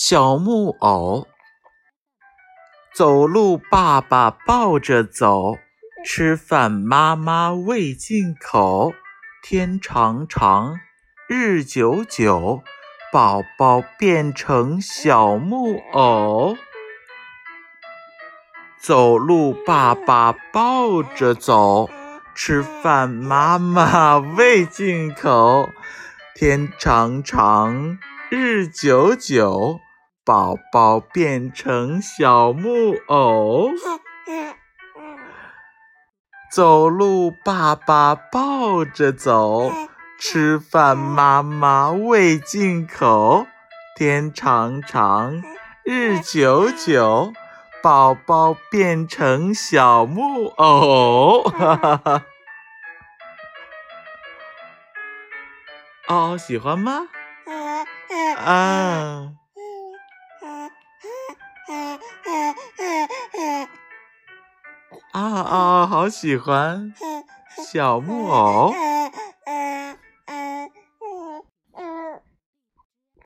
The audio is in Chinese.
小木偶，走路爸爸抱着走，吃饭妈妈喂进口。天长长，日久久，宝宝变成小木偶。走路爸爸抱着走，吃饭妈妈喂进口。天长长，日久久。宝宝变成小木偶，走路爸爸抱着走，吃饭妈妈喂进口。天长长，日久久，宝宝变成小木偶。哈哈哈！哦，喜欢吗？啊。啊啊，好喜欢小木偶。